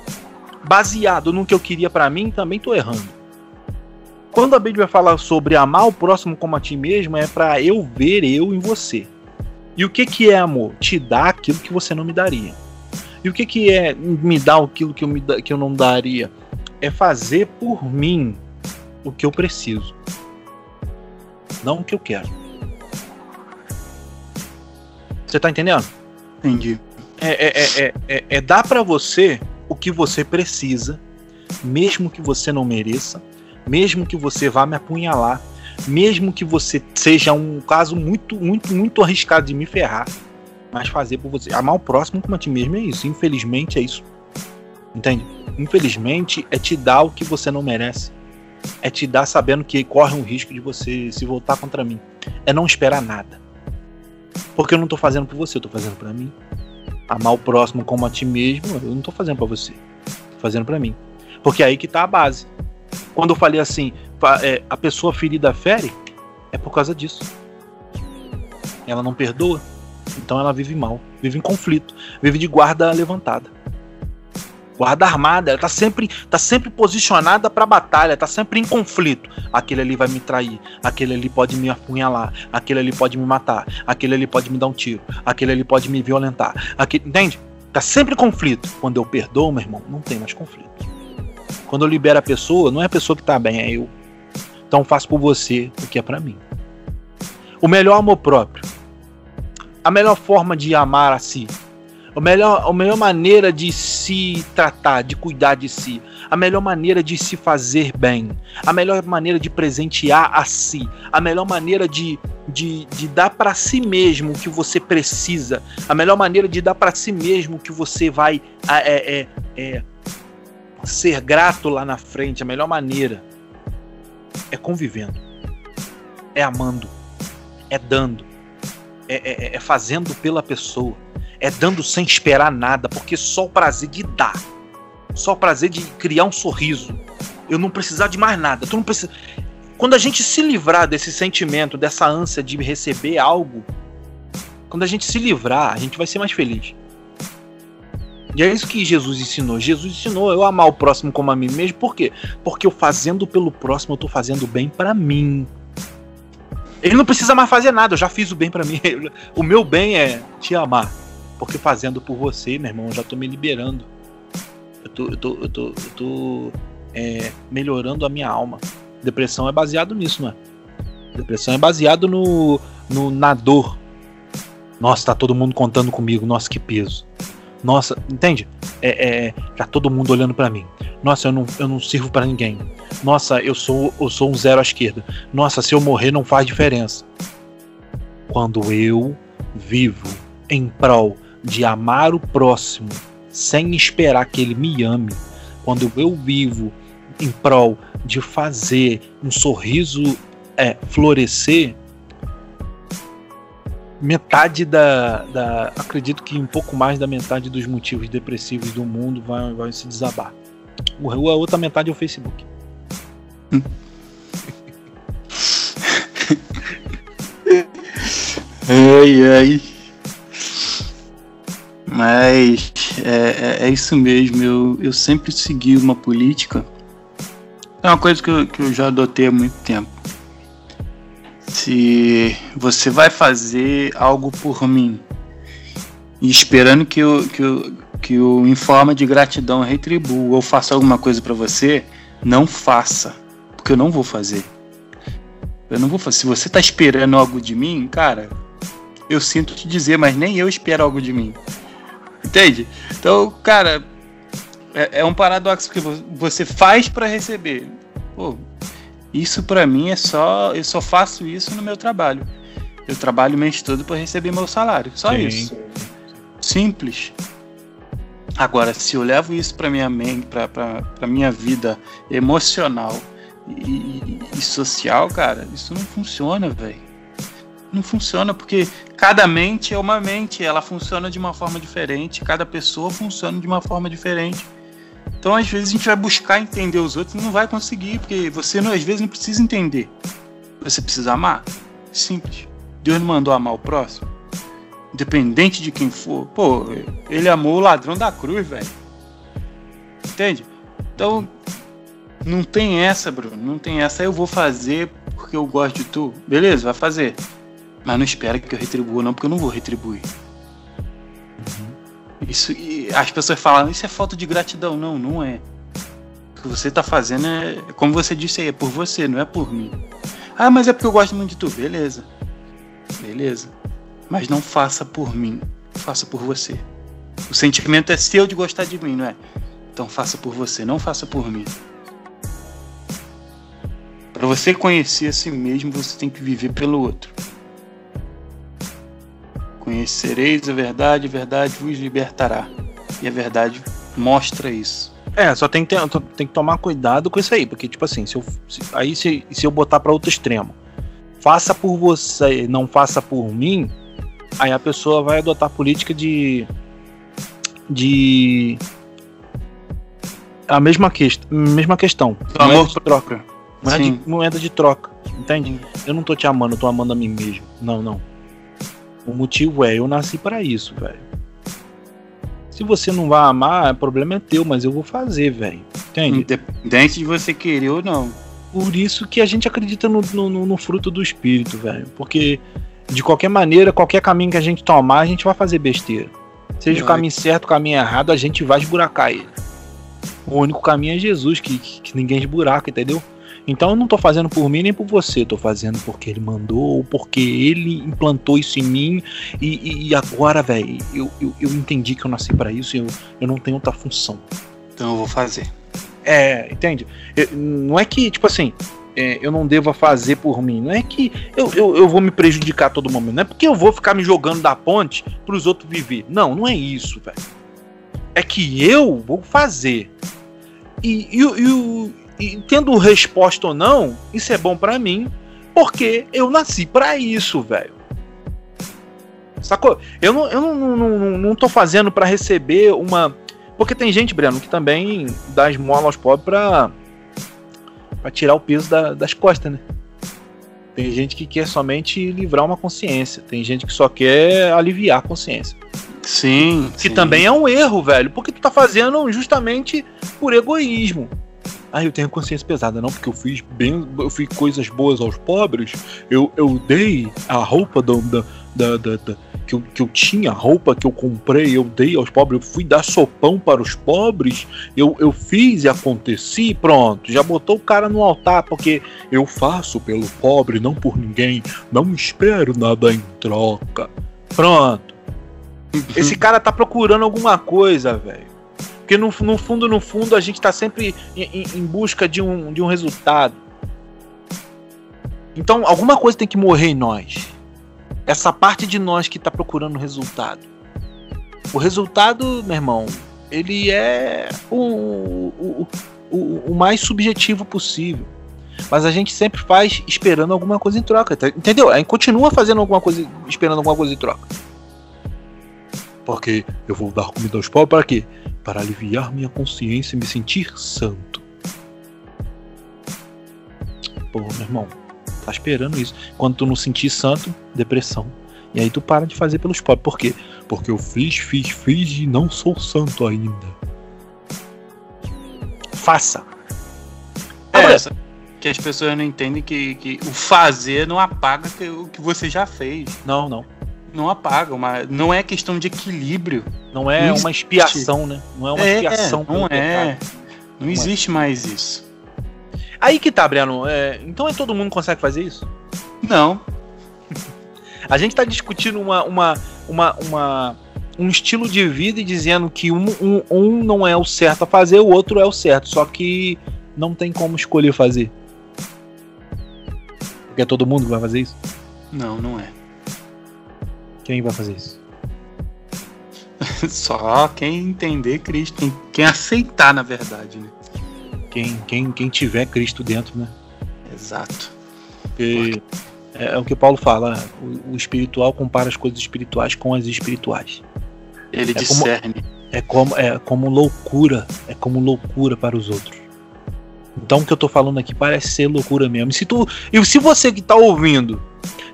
baseado no que eu queria para mim, também tô errando. Quando a Bíblia fala sobre amar o próximo como a ti mesmo, é para eu ver eu em você. E o que que é amor? Te dar aquilo que você não me daria. E o que que é me dar aquilo que eu, me, que eu não daria? É fazer por mim o que eu preciso. Não o que eu quero. Você tá entendendo? Entendi é, é, é, é, é dar para você o que você precisa, mesmo que você não mereça, mesmo que você vá me apunhalar, mesmo que você seja um caso muito, muito, muito arriscado de me ferrar, mas fazer por você. Amar o próximo como a ti mesmo é isso. Infelizmente é isso. Entende? Infelizmente é te dar o que você não merece. É te dar sabendo que corre um risco de você se voltar contra mim. É não esperar nada. Porque eu não tô fazendo por você, eu tô fazendo para mim amar o próximo como a ti mesmo, eu não tô fazendo para você. Tô fazendo para mim. Porque é aí que tá a base. Quando eu falei assim, é, a pessoa ferida fere, é por causa disso. Ela não perdoa, então ela vive mal, vive em conflito, vive de guarda levantada guarda armada, ela tá sempre, tá sempre posicionada para batalha, tá sempre em conflito. Aquele ali vai me trair, aquele ali pode me apunhalar, aquele ali pode me matar, aquele ali pode me dar um tiro, aquele ali pode me violentar. Aquele, entende? Tá sempre em conflito. Quando eu perdoo, meu irmão, não tem mais conflito. Quando eu libero a pessoa, não é a pessoa que tá bem, é eu. Então faço por você o que é para mim. O melhor amor próprio. A melhor forma de amar a si a melhor, a melhor maneira de se tratar, de cuidar de si, a melhor maneira de se fazer bem, a melhor maneira de presentear a si, a melhor maneira de, de, de dar para si mesmo o que você precisa, a melhor maneira de dar para si mesmo o que você vai é, é, é, ser grato lá na frente, a melhor maneira é convivendo, é amando, é dando, é, é, é fazendo pela pessoa é dando sem esperar nada, porque só o prazer de dar, só o prazer de criar um sorriso, eu não precisar de mais nada. Tu não precisa. Quando a gente se livrar desse sentimento, dessa ânsia de receber algo, quando a gente se livrar, a gente vai ser mais feliz. E é isso que Jesus ensinou. Jesus ensinou eu amar o próximo como a mim mesmo. Por quê? Porque eu fazendo pelo próximo, eu tô fazendo bem para mim. Ele não precisa mais fazer nada, eu já fiz o bem para mim. [LAUGHS] O meu bem é te amar. Porque fazendo por você, meu irmão, eu já tô me liberando. Eu tô, eu tô, eu tô, eu tô é, melhorando a minha alma. Depressão é baseado nisso, não é? Depressão é baseado no, no na dor. Nossa, tá todo mundo contando comigo. Nossa, que peso. Nossa, entende? É, é tá todo mundo olhando para mim. Nossa, eu não, eu não sirvo para ninguém. Nossa, eu sou, eu sou um zero à esquerda. Nossa, se eu morrer não faz diferença. Quando eu vivo em prol de amar o próximo sem esperar que ele me ame, quando eu vivo em prol de fazer um sorriso é, florescer, metade da, da. Acredito que um pouco mais da metade dos motivos depressivos do mundo vai, vai se desabar. A outra metade é o Facebook. ai, ai. Mas é, é, é, isso mesmo. Eu, eu sempre segui uma política. É uma coisa que eu, que eu já adotei há muito tempo. Se você vai fazer algo por mim esperando que eu, que eu, que eu em forma de gratidão retribua ou faça alguma coisa para você, não faça, porque eu não vou fazer. Eu não vou fazer. Se você tá esperando algo de mim, cara, eu sinto te dizer, mas nem eu espero algo de mim. Entende? Então, cara, é, é um paradoxo que você faz para receber. Pô, isso para mim é só. Eu só faço isso no meu trabalho. Eu trabalho o mês todo para receber meu salário. Só Sim. isso. Simples. Agora, se eu levo isso para minha mente, para minha vida emocional e, e, social, cara, isso não funciona, velho. Não funciona porque cada mente é uma mente, ela funciona de uma forma diferente, cada pessoa funciona de uma forma diferente. Então, às vezes, a gente vai buscar entender os outros e não vai conseguir, porque você, não, às vezes, não precisa entender. Você precisa amar. Simples. Deus não mandou amar o próximo. Independente de quem for. Pô, ele amou o ladrão da cruz, velho. Entende? Então, não tem essa, Bruno. Não tem essa. Eu vou fazer porque eu gosto de tu. Beleza, vai fazer. Mas não espera que eu retribua, não, porque eu não vou retribuir. Isso, e as pessoas falam, isso é falta de gratidão. Não, não é. O que você tá fazendo é, como você disse aí, é por você, não é por mim. Ah, mas é porque eu gosto muito de tu. Beleza. Beleza. Mas não faça por mim. Faça por você. O sentimento é seu de gostar de mim, não é? Então faça por você, não faça por mim. Para você conhecer a si mesmo, você tem que viver pelo outro. Conhecereis a verdade, a verdade vos libertará. E a verdade mostra isso. É, só tem que, ter, tem que tomar cuidado com isso aí, porque, tipo assim, se eu, se, aí se, se eu botar para outro extremo, faça por você, não faça por mim, aí a pessoa vai adotar política de. de. a mesma, que, mesma questão. Amor de troca. É de moeda de troca, entende? Eu não tô te amando, eu tô amando a mim mesmo. Não, não. O motivo é, eu nasci para isso, velho. Se você não vai amar, o problema é teu, mas eu vou fazer, velho. Entende? Independente de você querer ou não. Por isso que a gente acredita no, no, no fruto do espírito, velho. Porque, de qualquer maneira, qualquer caminho que a gente tomar, a gente vai fazer besteira. Seja o caminho certo, o caminho errado, a gente vai esburacar ele. O único caminho é Jesus, que, que, que ninguém esburaca, entendeu? Então eu não tô fazendo por mim nem por você, tô fazendo porque ele mandou, ou porque ele implantou isso em mim e, e agora, velho, eu, eu, eu, entendi que eu nasci para isso e eu, eu não tenho outra função. Então eu vou fazer. É, entende? Eu, não é que, tipo assim, é, eu não devo fazer por mim. Não é que eu, eu, eu vou me prejudicar a todo momento. Não é porque eu vou ficar me jogando da ponte para os outros viver. Não, não é isso, velho. É que eu vou fazer. E, e, e, e tendo resposta ou não, isso é bom para mim, porque eu nasci para isso, velho. Sacou? Eu não, eu não, não, não, não tô fazendo para receber uma. Porque tem gente, Breno, que também dá esmola aos pobres pra, pra tirar o peso da, das costas, né? Tem gente que quer somente livrar uma consciência. Tem gente que só quer aliviar a consciência. Sim. Que sim. também é um erro, velho. Porque tu tá fazendo justamente por egoísmo. Ah, eu tenho consciência pesada, não, porque eu fiz bem, eu fiz coisas boas aos pobres. Eu, eu dei a roupa da, da, da, da que, eu, que eu tinha, roupa que eu comprei, eu dei aos pobres. Eu fui dar sopão para os pobres. Eu, eu fiz e aconteci, pronto. Já botou o cara no altar, porque eu faço pelo pobre, não por ninguém. Não espero nada em troca. Pronto. Esse cara tá procurando alguma coisa, velho. Porque no, no fundo, no fundo, a gente está sempre em, em, busca de um, de um resultado. Então, alguma coisa tem que morrer em nós. Essa parte de nós que está procurando o resultado. O resultado, meu irmão, ele é o, o, o, o mais subjetivo possível. Mas a gente sempre faz esperando alguma coisa em troca, tá? entendeu? A gente continua fazendo alguma coisa, esperando alguma coisa em troca. Porque eu vou dar comida aos pobres para quê? Para aliviar minha consciência e me sentir santo. Pô, meu irmão, tá esperando isso. Quando tu não sentir santo, depressão. E aí tu para de fazer pelos pobres. Por quê? Porque eu fiz, fiz, fiz e não sou santo ainda. Faça. É, essa, que as pessoas não entendem que, que o fazer não apaga o que você já fez. Não, não. Não apaga, uma, não é questão de equilíbrio. Não é não uma expiação, né? Não é uma é, expiação. Não é. Não, não existe é. mais isso. Aí que tá, Breno. É, então é todo mundo consegue fazer isso? Não. A gente tá discutindo uma, uma, uma, uma, um estilo de vida e dizendo que um, um, um não é o certo a fazer, o outro é o certo. Só que não tem como escolher fazer. Porque é todo mundo que vai fazer isso? Não, não é. Quem vai fazer isso? [LAUGHS] Só quem entender Cristo, quem, quem aceitar, na verdade, né? Quem, quem, quem tiver Cristo dentro, né? Exato. Porque é, é, o que Paulo fala, né? o, o, espiritual compara as coisas espirituais com as espirituais. Ele é discerne. Como, é como, é como loucura, é como loucura para os outros. Então o que eu tô falando aqui parece ser loucura mesmo. E se, tu, e se você que tá ouvindo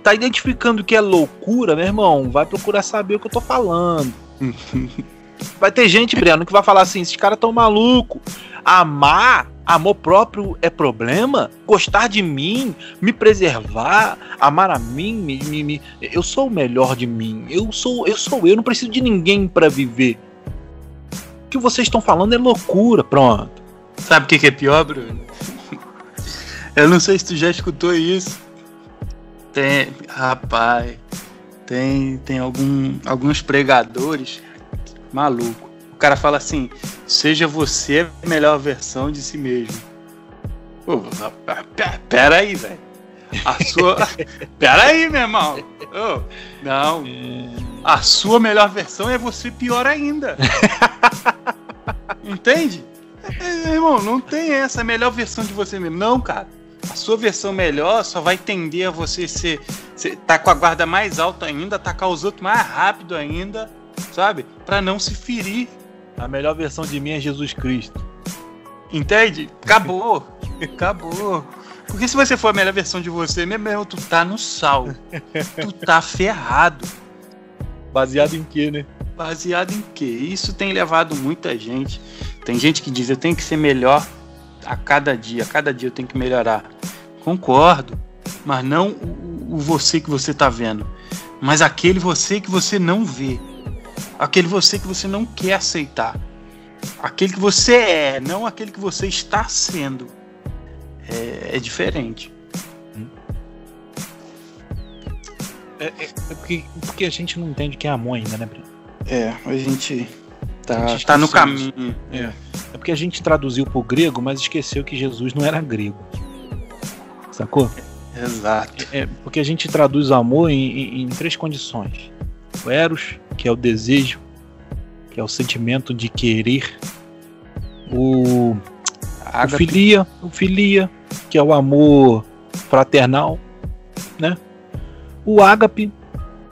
tá identificando que é loucura, meu irmão, vai procurar saber o que eu tô falando. [LAUGHS] vai ter gente, Breno, que vai falar assim: esses caras tão maluco. Amar, amor próprio é problema? Gostar de mim, me preservar, amar a mim, me, me, me, eu sou o melhor de mim. Eu sou, eu sou eu, não preciso de ninguém para viver. O que vocês estão falando é loucura, pronto. Sabe o que, que é pior, Bruno? [LAUGHS] Eu não sei se tu já escutou isso. Tem, rapaz, tem, tem algum, alguns pregadores maluco. O cara fala assim: seja você a melhor versão de si mesmo. Pô, pera aí, velho. A sua. [LAUGHS] pera aí, meu irmão. Oh, não. A sua melhor versão é você pior ainda. [LAUGHS] Entende? É, irmão, não tem essa melhor versão de você mesmo. Não, cara. A sua versão melhor só vai tender a você ser, ser tá com a guarda mais alta ainda, atacar os outros mais rápido ainda, sabe? Para não se ferir. A melhor versão de mim é Jesus Cristo. Entende? Acabou. [LAUGHS] Acabou. Porque se você for a melhor versão de você mesmo, tu tá no sal. tu tá ferrado. Baseado em quê, né? Baseado em quê? Isso tem levado muita gente. Tem gente que diz eu tenho que ser melhor a cada dia, a cada dia eu tenho que melhorar. Concordo, mas não o, o você que você está vendo, mas aquele você que você não vê, aquele você que você não quer aceitar, aquele que você é, não aquele que você está sendo. É, é diferente. É, é, é porque, porque a gente não entende que é amor ainda, né, Breno? É, a gente tá, a gente tá no caminho. É. é porque a gente traduziu pro grego, mas esqueceu que Jesus não era grego. Sacou? Exato. É, porque a gente traduz amor em, em, em três condições: o Eros, que é o desejo, que é o sentimento de querer, o, o filia, o filia, que é o amor fraternal, né? O ágape,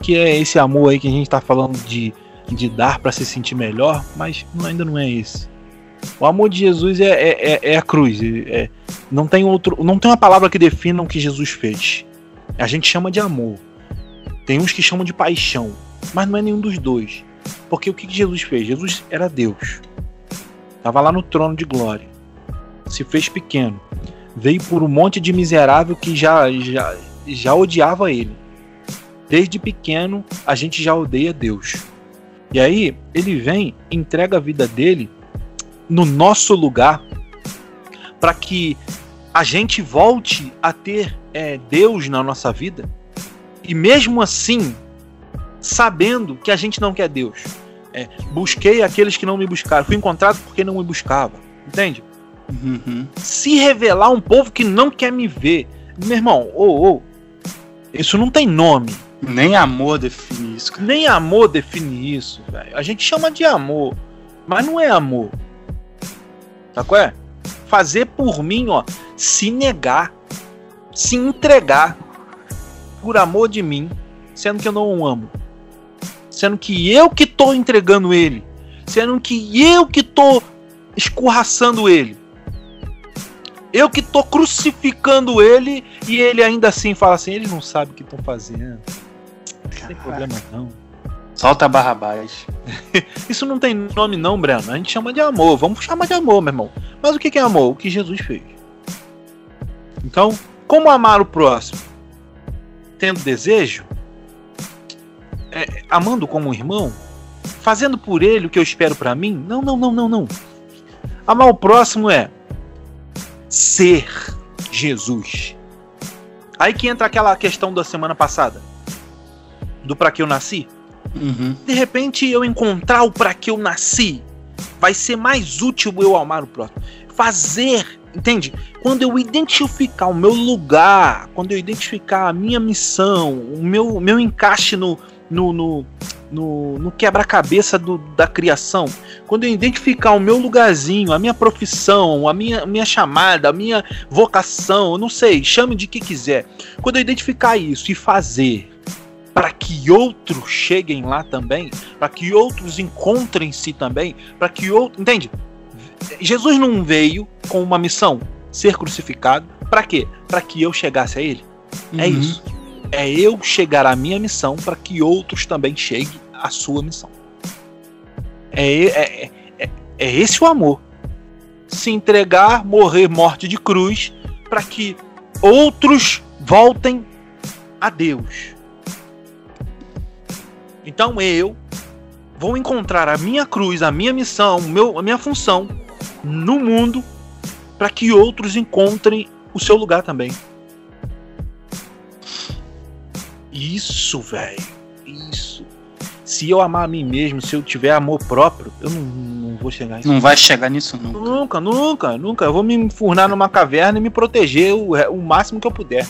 que é esse amor aí que a gente está falando de de dar para se sentir melhor, mas ainda não é esse. O amor de Jesus é, é, é, é a cruz. É, não tem outro, não tem uma palavra que defina o que Jesus fez. A gente chama de amor. Tem uns que chamam de paixão, mas não é nenhum dos dois. Porque o que Jesus fez? Jesus era Deus. Estava lá no trono de glória. Se fez pequeno. Veio por um monte de miserável que já, já, já odiava ele. Desde pequeno a gente já odeia Deus. E aí ele vem, entrega a vida dele no nosso lugar para que a gente volte a ter é, Deus na nossa vida e mesmo assim sabendo que a gente não quer Deus. É, busquei aqueles que não me buscaram, fui encontrado porque não me buscava, entende? Uhum. Se revelar um povo que não quer me ver, meu irmão, ou oh, oh, isso não tem nome. Nem amor define isso, cara. Nem amor define isso, velho. A gente chama de amor, mas não é amor. Tá qual é? fazer por mim, ó, se negar, se entregar por amor de mim, sendo que eu não o amo. Sendo que eu que tô entregando ele. Sendo que eu que tô escorraçando ele. Eu que tô crucificando ele e ele ainda assim fala assim, ele não sabe o que estão fazendo. Não tem problema não. Solta a barra abaixo. [LAUGHS] Isso não tem nome não, Breno. A gente chama de amor. Vamos chamar de amor, meu irmão. Mas o que é amor? O que Jesus fez. Então, como amar o próximo? Tendo desejo? É, amando como um irmão? Fazendo por ele o que eu espero para mim? Não, não, não, não, não. Amar o próximo é ser Jesus. Aí que entra aquela questão da semana passada. Do para que eu nasci. Uhum. De repente eu encontrar o para que eu nasci. Vai ser mais útil eu amar o próximo. Fazer, entende? Quando eu identificar o meu lugar, quando eu identificar a minha missão, o meu, meu encaixe no, no, no, no, no quebra-cabeça da criação, quando eu identificar o meu lugarzinho, a minha profissão, a minha, minha chamada, a minha vocação, eu não sei, chame de que quiser. Quando eu identificar isso e fazer para que outros cheguem lá também, para que outros encontrem-se também, para que outros. Entende? Jesus não veio com uma missão, ser crucificado, para quê? Para que eu chegasse a ele. É uhum. É isso. É eu chegar à minha missão para que outros também cheguem à sua missão. É, é, é, é esse o amor. Se entregar, morrer morte de cruz, para que outros voltem a Deus. Então eu vou encontrar a minha cruz, a minha missão, meu, a minha função no mundo para que outros encontrem o seu lugar também. Isso, velho. Isso. Se eu amar a mim mesmo, se eu tiver amor próprio, eu não, não vou chegar nisso. Não vai chegar nisso nunca. Nunca, nunca, nunca. Eu vou me enfurnar numa caverna e me proteger o, o máximo que eu puder.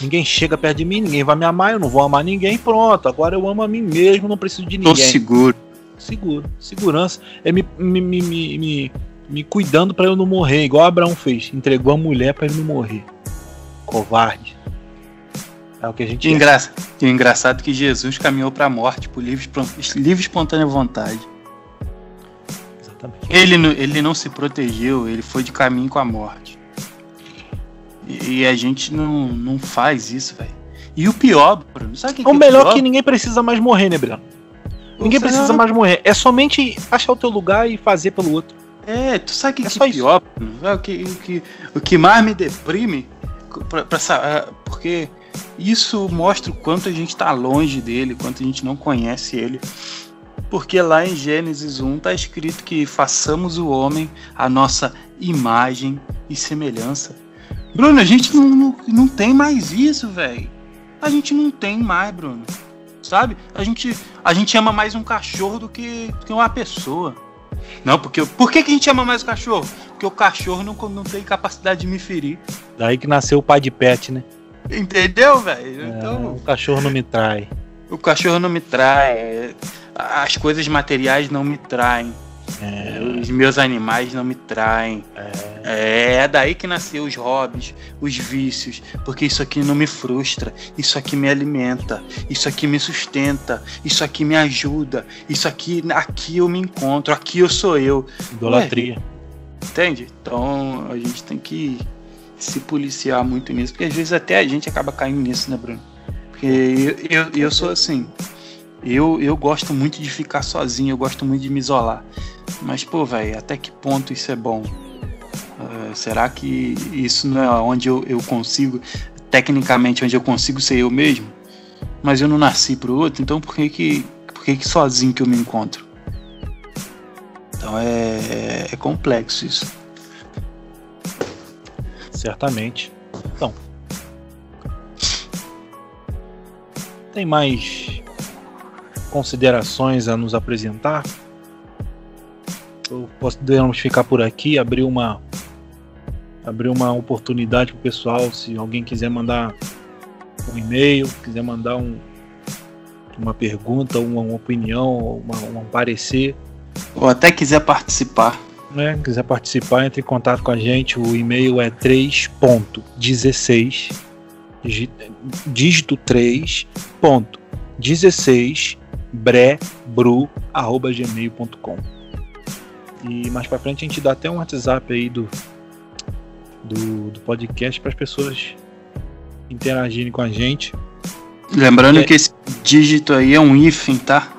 Ninguém chega perto de mim, ninguém vai me amar, eu não vou amar ninguém, pronto. Agora eu amo a mim mesmo, não preciso de ninguém. Tô seguro. Seguro. Segurança é me, me, me, me, me cuidando para eu não morrer, igual Abraão fez. Entregou a mulher para ele não morrer. Covarde. É o que a gente. Engraçado, é. engraçado que Jesus caminhou para a morte por livre, livre espontânea vontade. Exatamente. Ele, ele não se protegeu, ele foi de caminho com a morte. E a gente não, não faz isso, velho. E o pior, Bruno, sabe o que, o que é melhor é que ninguém precisa mais morrer, né, Bruno? Ninguém precisa mais morrer. É somente achar o teu lugar e fazer pelo outro. É, tu sabe o que é, que é pior, Bruno? O que, o, que, o que mais me deprime, pra, pra, é, porque isso mostra o quanto a gente tá longe dele, quanto a gente não conhece ele. Porque lá em Gênesis 1 tá escrito que façamos o homem a nossa imagem e semelhança. Bruno, a gente não, não, não tem mais isso, velho. A gente não tem mais, Bruno. Sabe? A gente, a gente ama mais um cachorro do que, do que uma pessoa. Não, porque. Por que, que a gente ama mais o cachorro? Porque o cachorro não, não tem capacidade de me ferir. Daí que nasceu o pai de pet, né? Entendeu, velho? É, então, o cachorro não me trai. O cachorro não me trai. As coisas materiais não me traem. É. Os meus animais não me traem. É. é daí que nasceu os hobbies, os vícios, porque isso aqui não me frustra, isso aqui me alimenta, isso aqui me sustenta, isso aqui me ajuda, isso aqui, aqui eu me encontro, aqui eu sou eu. Idolatria. Ué, entende? Então a gente tem que se policiar muito nisso, porque às vezes até a gente acaba caindo nisso, né, Bruno? Porque eu, eu, eu sou assim. Eu, eu gosto muito de ficar sozinho, eu gosto muito de me isolar. Mas, pô, velho, até que ponto isso é bom? Uh, será que isso não é onde eu, eu consigo, tecnicamente, onde eu consigo ser eu mesmo? Mas eu não nasci pro outro, então por que que, por que, que sozinho que eu me encontro? Então é, é, é complexo isso. Certamente. Então. Tem mais considerações a nos apresentar? podemos ficar por aqui, abrir uma abrir uma oportunidade para o pessoal, se alguém quiser mandar um e-mail, quiser mandar um, uma pergunta, uma, uma opinião, uma, um parecer. Ou até quiser participar né, quiser participar, entre em contato com a gente. O e-mail é 3.16, dígito 3.16 brebru@gmail.com. E mais para frente a gente dá até um WhatsApp aí do do, do podcast para as pessoas interagirem com a gente. Lembrando é... que esse dígito aí é um hífen, tá?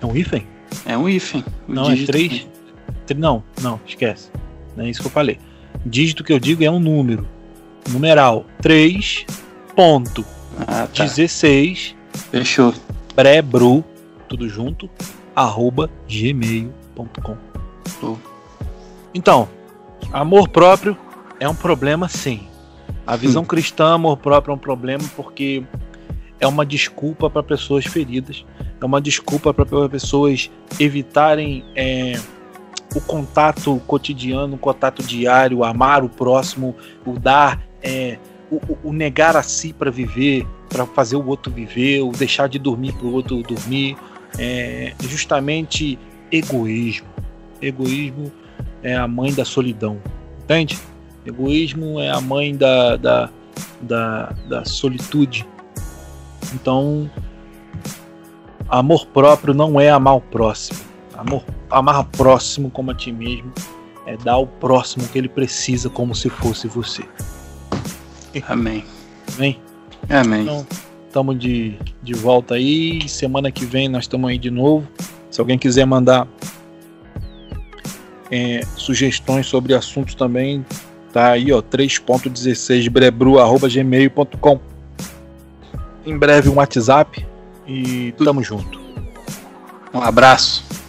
É um hífen? É um hífen. Não, é três. Não, não, esquece. Não é isso que eu falei. Dígito que eu digo é um número. Numeral 3 ponto ah, tá. 16 Fechou. Prebru, tudo junto, arroba gmail.com. Então, amor próprio é um problema sim. A visão hum. cristã, amor próprio é um problema porque é uma desculpa para pessoas feridas, é uma desculpa para pessoas evitarem é, o contato cotidiano, o contato diário, amar o próximo, o dar, é, o, o, negar a si para viver, para fazer o outro viver, o deixar de dormir para o outro dormir, é justamente egoísmo. Egoísmo é a mãe da solidão, entende? Egoísmo é a mãe da, da, da, da solitude. Então, amor próprio não é amar o próximo. Amor, amar o próximo como a ti mesmo é dar ao próximo o que ele precisa como se fosse você. Amém. Amém. Amém. Então, estamos de, de volta aí. Semana que vem nós estamos aí de novo. Se alguém quiser mandar é, sugestões sobre assuntos também, tá aí, ó, 3.16 brebru.gmail.com. Em breve um WhatsApp e tamo junto. Um abraço.